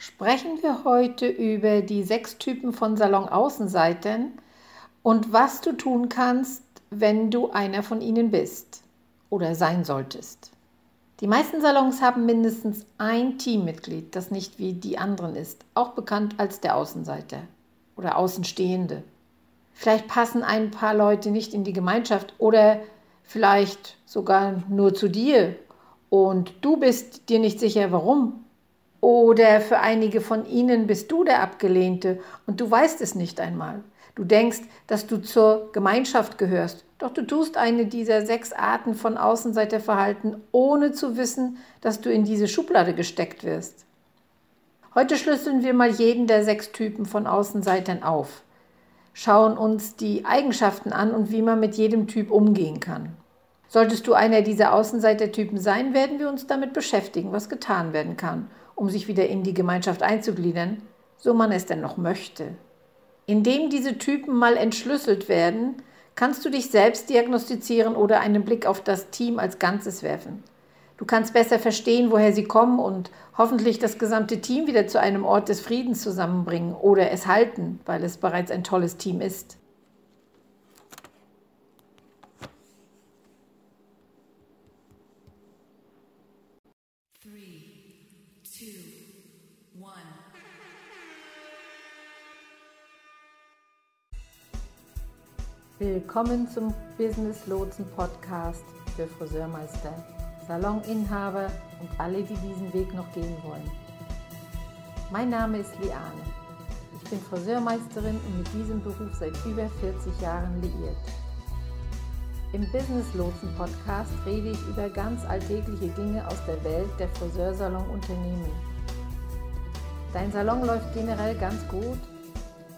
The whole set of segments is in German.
sprechen wir heute über die sechs Typen von Salonaußenseitern und was du tun kannst, wenn du einer von ihnen bist oder sein solltest. Die meisten Salons haben mindestens ein Teammitglied, das nicht wie die anderen ist, auch bekannt als der Außenseiter oder Außenstehende. Vielleicht passen ein paar Leute nicht in die Gemeinschaft oder vielleicht sogar nur zu dir und du bist dir nicht sicher, warum. Oder für einige von ihnen bist du der Abgelehnte und du weißt es nicht einmal. Du denkst, dass du zur Gemeinschaft gehörst, doch du tust eine dieser sechs Arten von Außenseiterverhalten, ohne zu wissen, dass du in diese Schublade gesteckt wirst. Heute schlüsseln wir mal jeden der sechs Typen von Außenseitern auf, schauen uns die Eigenschaften an und wie man mit jedem Typ umgehen kann. Solltest du einer dieser Außenseitertypen sein, werden wir uns damit beschäftigen, was getan werden kann, um sich wieder in die Gemeinschaft einzugliedern, so man es denn noch möchte. Indem diese Typen mal entschlüsselt werden, kannst du dich selbst diagnostizieren oder einen Blick auf das Team als Ganzes werfen. Du kannst besser verstehen, woher sie kommen und hoffentlich das gesamte Team wieder zu einem Ort des Friedens zusammenbringen oder es halten, weil es bereits ein tolles Team ist. Willkommen zum Business Lotsen Podcast für Friseurmeister, Saloninhaber und alle, die diesen Weg noch gehen wollen. Mein Name ist Liane. Ich bin Friseurmeisterin und mit diesem Beruf seit über 40 Jahren liiert. Im Business Lotsen Podcast rede ich über ganz alltägliche Dinge aus der Welt der Friseursalon-Unternehmen. Dein Salon läuft generell ganz gut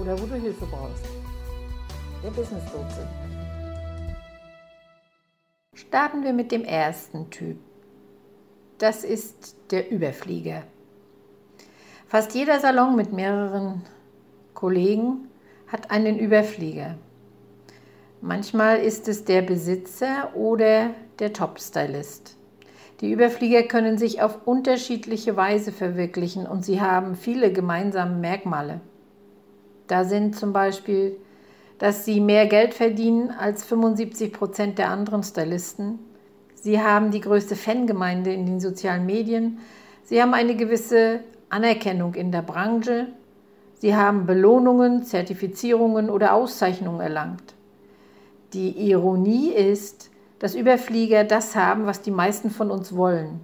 oder wo du Hilfe brauchst. Der Business Lotse. Starten wir mit dem ersten Typ. Das ist der Überflieger. Fast jeder Salon mit mehreren Kollegen hat einen Überflieger. Manchmal ist es der Besitzer oder der Top-Stylist. Die Überflieger können sich auf unterschiedliche Weise verwirklichen und sie haben viele gemeinsame Merkmale. Da sind zum Beispiel, dass sie mehr Geld verdienen als 75 Prozent der anderen Stylisten. Sie haben die größte Fangemeinde in den sozialen Medien. Sie haben eine gewisse Anerkennung in der Branche. Sie haben Belohnungen, Zertifizierungen oder Auszeichnungen erlangt. Die Ironie ist, dass Überflieger das haben, was die meisten von uns wollen.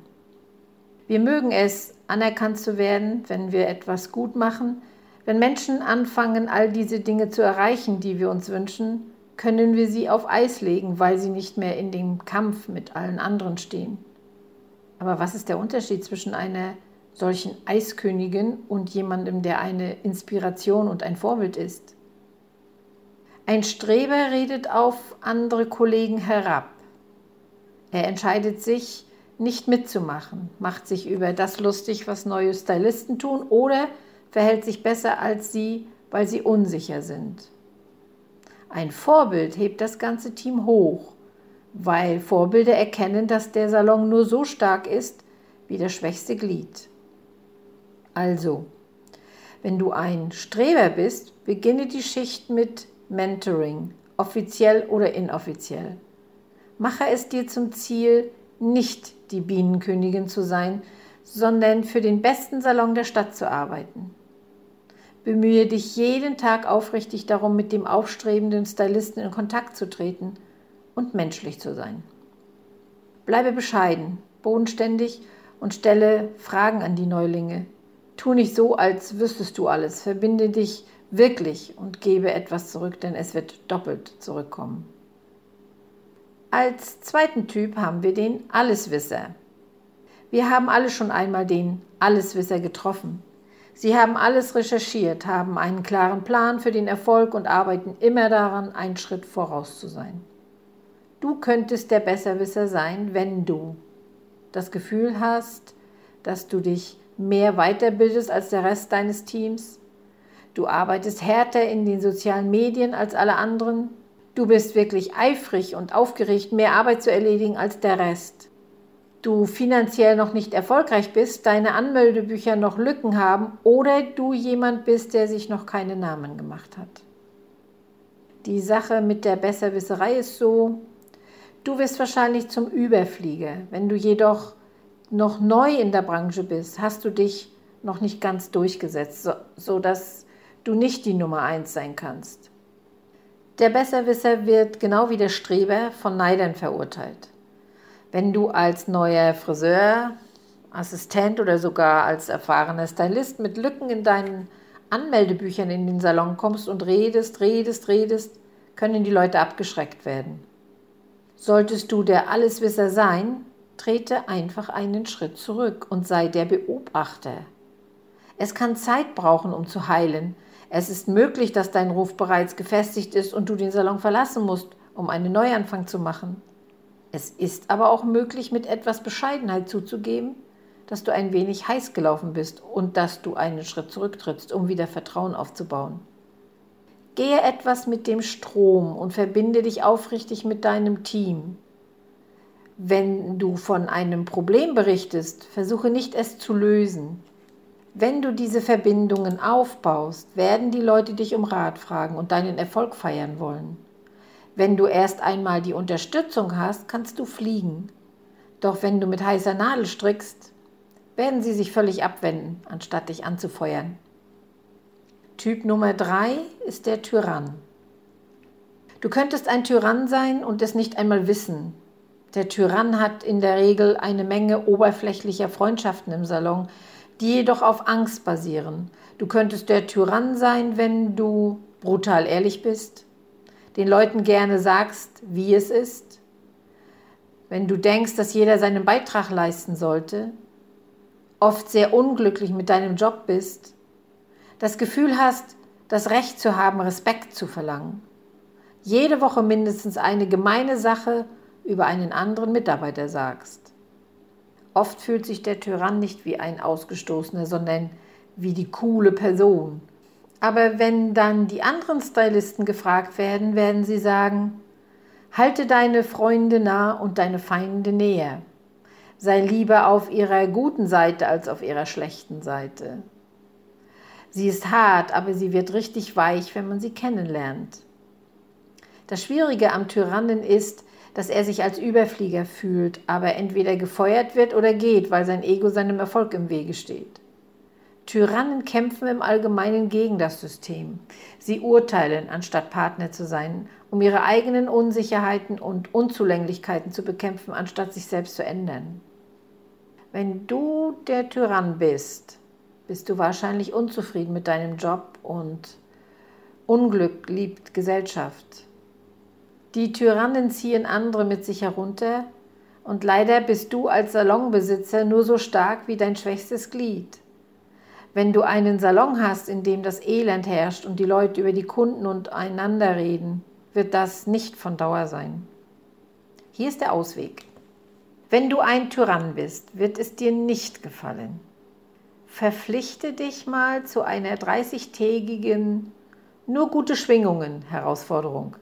Wir mögen es, anerkannt zu werden, wenn wir etwas gut machen, wenn Menschen anfangen, all diese Dinge zu erreichen, die wir uns wünschen, können wir sie auf Eis legen, weil sie nicht mehr in dem Kampf mit allen anderen stehen. Aber was ist der Unterschied zwischen einer solchen Eiskönigin und jemandem, der eine Inspiration und ein Vorbild ist? Ein Streber redet auf andere Kollegen herab. Er entscheidet sich, nicht mitzumachen, macht sich über das lustig, was neue Stylisten tun oder verhält sich besser als sie, weil sie unsicher sind. Ein Vorbild hebt das ganze Team hoch, weil Vorbilder erkennen, dass der Salon nur so stark ist wie das schwächste Glied. Also, wenn du ein Streber bist, beginne die Schicht mit Mentoring, offiziell oder inoffiziell. Mache es dir zum Ziel, nicht die Bienenkönigin zu sein, sondern für den besten Salon der Stadt zu arbeiten. Bemühe dich jeden Tag aufrichtig darum, mit dem aufstrebenden Stylisten in Kontakt zu treten und menschlich zu sein. Bleibe bescheiden, bodenständig und stelle Fragen an die Neulinge. Tu nicht so, als wüsstest du alles. Verbinde dich wirklich und gebe etwas zurück, denn es wird doppelt zurückkommen. Als zweiten Typ haben wir den Alleswisser. Wir haben alle schon einmal den Alleswisser getroffen. Sie haben alles recherchiert, haben einen klaren Plan für den Erfolg und arbeiten immer daran, einen Schritt voraus zu sein. Du könntest der Besserwisser sein, wenn du das Gefühl hast, dass du dich mehr weiterbildest als der Rest deines Teams. Du arbeitest härter in den sozialen Medien als alle anderen. Du bist wirklich eifrig und aufgeregt, mehr Arbeit zu erledigen als der Rest. Du finanziell noch nicht erfolgreich bist, deine Anmeldebücher noch Lücken haben oder du jemand bist, der sich noch keine Namen gemacht hat. Die Sache mit der Besserwisserei ist so, du wirst wahrscheinlich zum Überflieger. Wenn du jedoch noch neu in der Branche bist, hast du dich noch nicht ganz durchgesetzt, so, sodass du nicht die Nummer eins sein kannst. Der Besserwisser wird genau wie der Streber von Neidern verurteilt. Wenn du als neuer Friseur, Assistent oder sogar als erfahrener Stylist mit Lücken in deinen Anmeldebüchern in den Salon kommst und redest, redest, redest, können die Leute abgeschreckt werden. Solltest du der Alleswisser sein, trete einfach einen Schritt zurück und sei der Beobachter. Es kann Zeit brauchen, um zu heilen. Es ist möglich, dass dein Ruf bereits gefestigt ist und du den Salon verlassen musst, um einen Neuanfang zu machen. Es ist aber auch möglich, mit etwas Bescheidenheit zuzugeben, dass du ein wenig heiß gelaufen bist und dass du einen Schritt zurücktrittst, um wieder Vertrauen aufzubauen. Gehe etwas mit dem Strom und verbinde dich aufrichtig mit deinem Team. Wenn du von einem Problem berichtest, versuche nicht es zu lösen. Wenn du diese Verbindungen aufbaust, werden die Leute dich um Rat fragen und deinen Erfolg feiern wollen. Wenn du erst einmal die Unterstützung hast, kannst du fliegen. Doch wenn du mit heißer Nadel strickst, werden sie sich völlig abwenden, anstatt dich anzufeuern. Typ Nummer drei ist der Tyrann. Du könntest ein Tyrann sein und es nicht einmal wissen, der Tyrann hat in der Regel eine Menge oberflächlicher Freundschaften im Salon, die jedoch auf Angst basieren. Du könntest der Tyrann sein, wenn du brutal ehrlich bist, den Leuten gerne sagst, wie es ist, wenn du denkst, dass jeder seinen Beitrag leisten sollte, oft sehr unglücklich mit deinem Job bist, das Gefühl hast, das Recht zu haben, Respekt zu verlangen, jede Woche mindestens eine gemeine Sache über einen anderen Mitarbeiter sagst. Oft fühlt sich der Tyrann nicht wie ein Ausgestoßener, sondern wie die coole Person. Aber wenn dann die anderen Stylisten gefragt werden, werden sie sagen, halte deine Freunde nah und deine Feinde näher. Sei lieber auf ihrer guten Seite als auf ihrer schlechten Seite. Sie ist hart, aber sie wird richtig weich, wenn man sie kennenlernt. Das Schwierige am Tyrannen ist, dass er sich als Überflieger fühlt, aber entweder gefeuert wird oder geht, weil sein Ego seinem Erfolg im Wege steht. Tyrannen kämpfen im Allgemeinen gegen das System. Sie urteilen, anstatt Partner zu sein, um ihre eigenen Unsicherheiten und Unzulänglichkeiten zu bekämpfen, anstatt sich selbst zu ändern. Wenn du der Tyrann bist, bist du wahrscheinlich unzufrieden mit deinem Job und Unglück liebt Gesellschaft. Die Tyrannen ziehen andere mit sich herunter und leider bist du als Salonbesitzer nur so stark wie dein schwächstes Glied. Wenn du einen Salon hast, in dem das Elend herrscht und die Leute über die Kunden und einander reden, wird das nicht von Dauer sein. Hier ist der Ausweg. Wenn du ein Tyrann bist, wird es dir nicht gefallen. Verpflichte dich mal zu einer 30-tägigen nur gute Schwingungen Herausforderung.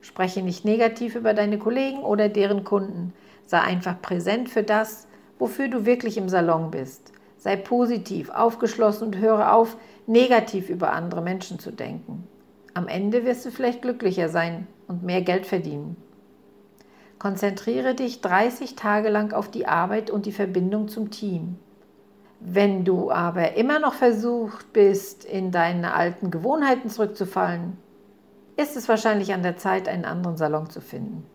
Spreche nicht negativ über deine Kollegen oder deren Kunden. Sei einfach präsent für das, wofür du wirklich im Salon bist. Sei positiv, aufgeschlossen und höre auf, negativ über andere Menschen zu denken. Am Ende wirst du vielleicht glücklicher sein und mehr Geld verdienen. Konzentriere dich 30 Tage lang auf die Arbeit und die Verbindung zum Team. Wenn du aber immer noch versucht bist, in deine alten Gewohnheiten zurückzufallen, ist es wahrscheinlich an der Zeit, einen anderen Salon zu finden.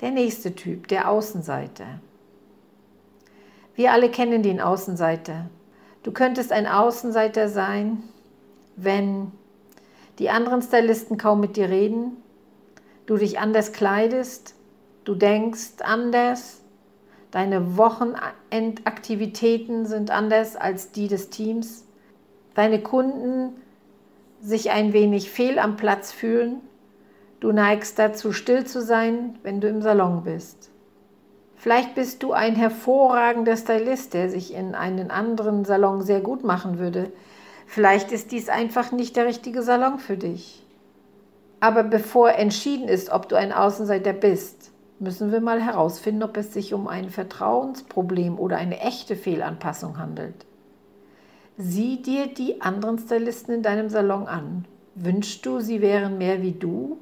Der nächste Typ, der Außenseiter. Wir alle kennen den Außenseiter. Du könntest ein Außenseiter sein, wenn die anderen Stylisten kaum mit dir reden, du dich anders kleidest, du denkst anders, Deine Wochenendaktivitäten sind anders als die des Teams. Deine Kunden sich ein wenig fehl am Platz fühlen. Du neigst dazu, still zu sein, wenn du im Salon bist. Vielleicht bist du ein hervorragender Stylist, der sich in einen anderen Salon sehr gut machen würde. Vielleicht ist dies einfach nicht der richtige Salon für dich. Aber bevor entschieden ist, ob du ein Außenseiter bist, müssen wir mal herausfinden, ob es sich um ein Vertrauensproblem oder eine echte Fehlanpassung handelt. Sieh dir die anderen Stylisten in deinem Salon an. Wünschst du, sie wären mehr wie du?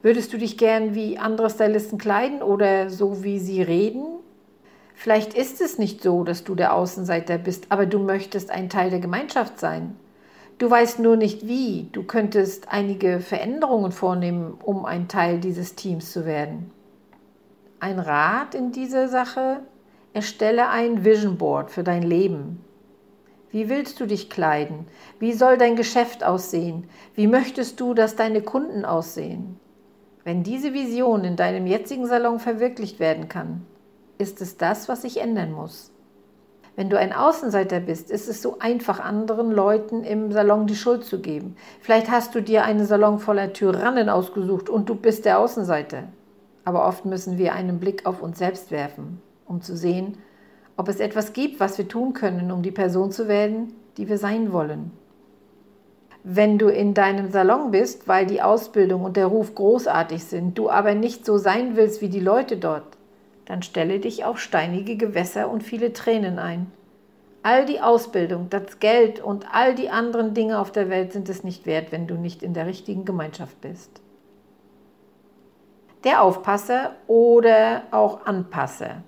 Würdest du dich gern wie andere Stylisten kleiden oder so wie sie reden? Vielleicht ist es nicht so, dass du der Außenseiter bist, aber du möchtest ein Teil der Gemeinschaft sein. Du weißt nur nicht wie. Du könntest einige Veränderungen vornehmen, um ein Teil dieses Teams zu werden. Ein Rat in dieser Sache? Erstelle ein Vision Board für dein Leben. Wie willst du dich kleiden? Wie soll dein Geschäft aussehen? Wie möchtest du, dass deine Kunden aussehen? Wenn diese Vision in deinem jetzigen Salon verwirklicht werden kann, ist es das, was sich ändern muss. Wenn du ein Außenseiter bist, ist es so einfach, anderen Leuten im Salon die Schuld zu geben. Vielleicht hast du dir einen Salon voller Tyrannen ausgesucht und du bist der Außenseiter. Aber oft müssen wir einen Blick auf uns selbst werfen, um zu sehen, ob es etwas gibt, was wir tun können, um die Person zu werden, die wir sein wollen. Wenn du in deinem Salon bist, weil die Ausbildung und der Ruf großartig sind, du aber nicht so sein willst wie die Leute dort, dann stelle dich auf steinige Gewässer und viele Tränen ein. All die Ausbildung, das Geld und all die anderen Dinge auf der Welt sind es nicht wert, wenn du nicht in der richtigen Gemeinschaft bist. Der Aufpasser oder auch Anpasser.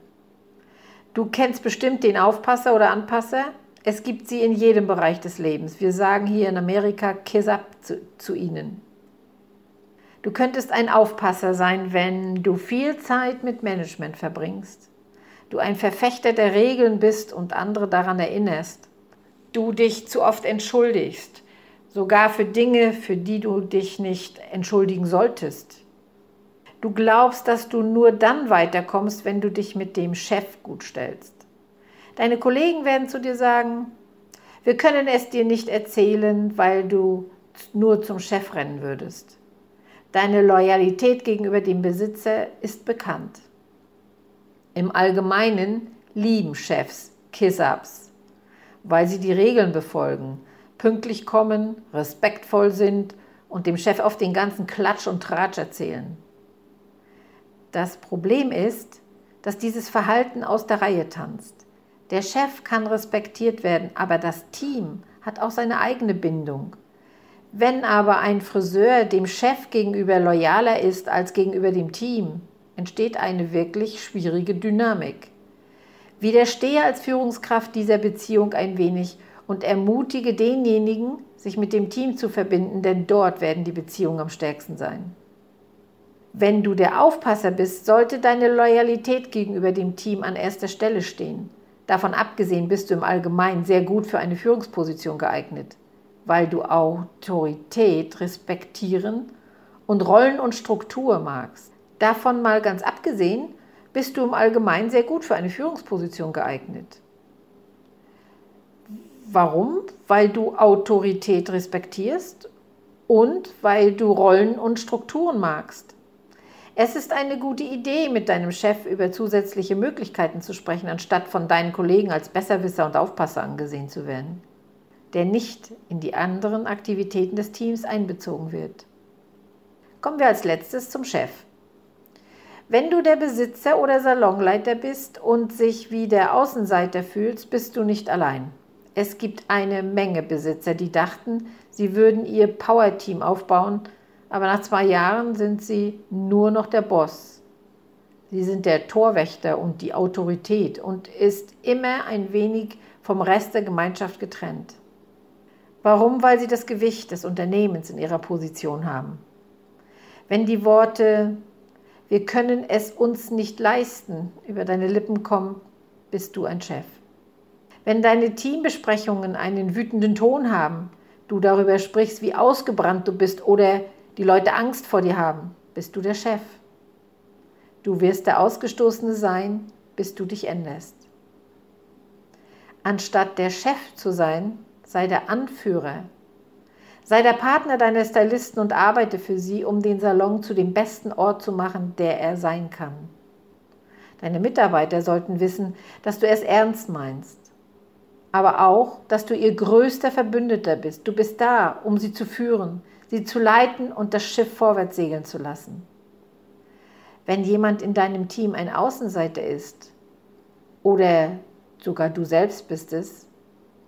Du kennst bestimmt den Aufpasser oder Anpasser. Es gibt sie in jedem Bereich des Lebens. Wir sagen hier in Amerika Kiss up zu, zu ihnen. Du könntest ein Aufpasser sein, wenn du viel Zeit mit Management verbringst. Du ein Verfechter der Regeln bist und andere daran erinnerst. Du dich zu oft entschuldigst, sogar für Dinge, für die du dich nicht entschuldigen solltest. Du glaubst, dass du nur dann weiterkommst, wenn du dich mit dem Chef gut stellst. Deine Kollegen werden zu dir sagen, wir können es dir nicht erzählen, weil du nur zum Chef rennen würdest. Deine Loyalität gegenüber dem Besitzer ist bekannt. Im Allgemeinen lieben Chefs Kiss-Ups, weil sie die Regeln befolgen, pünktlich kommen, respektvoll sind und dem Chef oft den ganzen Klatsch und Tratsch erzählen. Das Problem ist, dass dieses Verhalten aus der Reihe tanzt. Der Chef kann respektiert werden, aber das Team hat auch seine eigene Bindung. Wenn aber ein Friseur dem Chef gegenüber loyaler ist als gegenüber dem Team, entsteht eine wirklich schwierige Dynamik. Widerstehe als Führungskraft dieser Beziehung ein wenig und ermutige denjenigen, sich mit dem Team zu verbinden, denn dort werden die Beziehungen am stärksten sein. Wenn du der Aufpasser bist, sollte deine Loyalität gegenüber dem Team an erster Stelle stehen. Davon abgesehen bist du im Allgemeinen sehr gut für eine Führungsposition geeignet, weil du Autorität respektieren und Rollen und Struktur magst. Davon mal ganz abgesehen, bist du im Allgemeinen sehr gut für eine Führungsposition geeignet. Warum? Weil du Autorität respektierst und weil du Rollen und Strukturen magst. Es ist eine gute Idee, mit deinem Chef über zusätzliche Möglichkeiten zu sprechen, anstatt von deinen Kollegen als Besserwisser und Aufpasser angesehen zu werden, der nicht in die anderen Aktivitäten des Teams einbezogen wird. Kommen wir als letztes zum Chef. Wenn du der Besitzer oder Salonleiter bist und sich wie der Außenseiter fühlst, bist du nicht allein. Es gibt eine Menge Besitzer, die dachten, sie würden ihr Power-Team aufbauen, aber nach zwei Jahren sind sie nur noch der Boss. Sie sind der Torwächter und die Autorität und ist immer ein wenig vom Rest der Gemeinschaft getrennt. Warum? Weil sie das Gewicht des Unternehmens in ihrer Position haben. Wenn die Worte wir können es uns nicht leisten über deine Lippen kommen, bist du ein Chef. Wenn deine Teambesprechungen einen wütenden Ton haben, du darüber sprichst, wie ausgebrannt du bist oder die Leute Angst vor dir haben, bist du der Chef. Du wirst der Ausgestoßene sein, bis du dich änderst. Anstatt der Chef zu sein, sei der Anführer. Sei der Partner deiner Stylisten und arbeite für sie, um den Salon zu dem besten Ort zu machen, der er sein kann. Deine Mitarbeiter sollten wissen, dass du es ernst meinst, aber auch, dass du ihr größter Verbündeter bist. Du bist da, um sie zu führen, sie zu leiten und das Schiff vorwärts segeln zu lassen. Wenn jemand in deinem Team ein Außenseiter ist oder sogar du selbst bist es,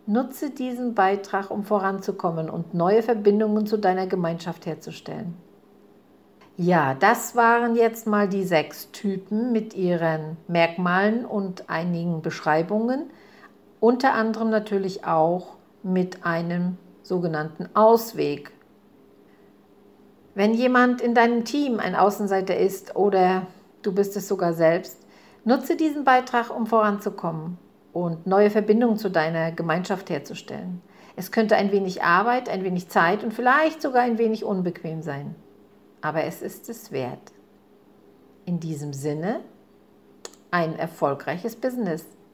nutze diesen Beitrag, um voranzukommen und neue Verbindungen zu deiner Gemeinschaft herzustellen. Ja, das waren jetzt mal die sechs Typen mit ihren Merkmalen und einigen Beschreibungen, unter anderem natürlich auch mit einem sogenannten Ausweg. Wenn jemand in deinem Team ein Außenseiter ist oder du bist es sogar selbst, nutze diesen Beitrag, um voranzukommen und neue Verbindungen zu deiner Gemeinschaft herzustellen. Es könnte ein wenig Arbeit, ein wenig Zeit und vielleicht sogar ein wenig unbequem sein aber es ist es wert. In diesem Sinne, ein erfolgreiches Business.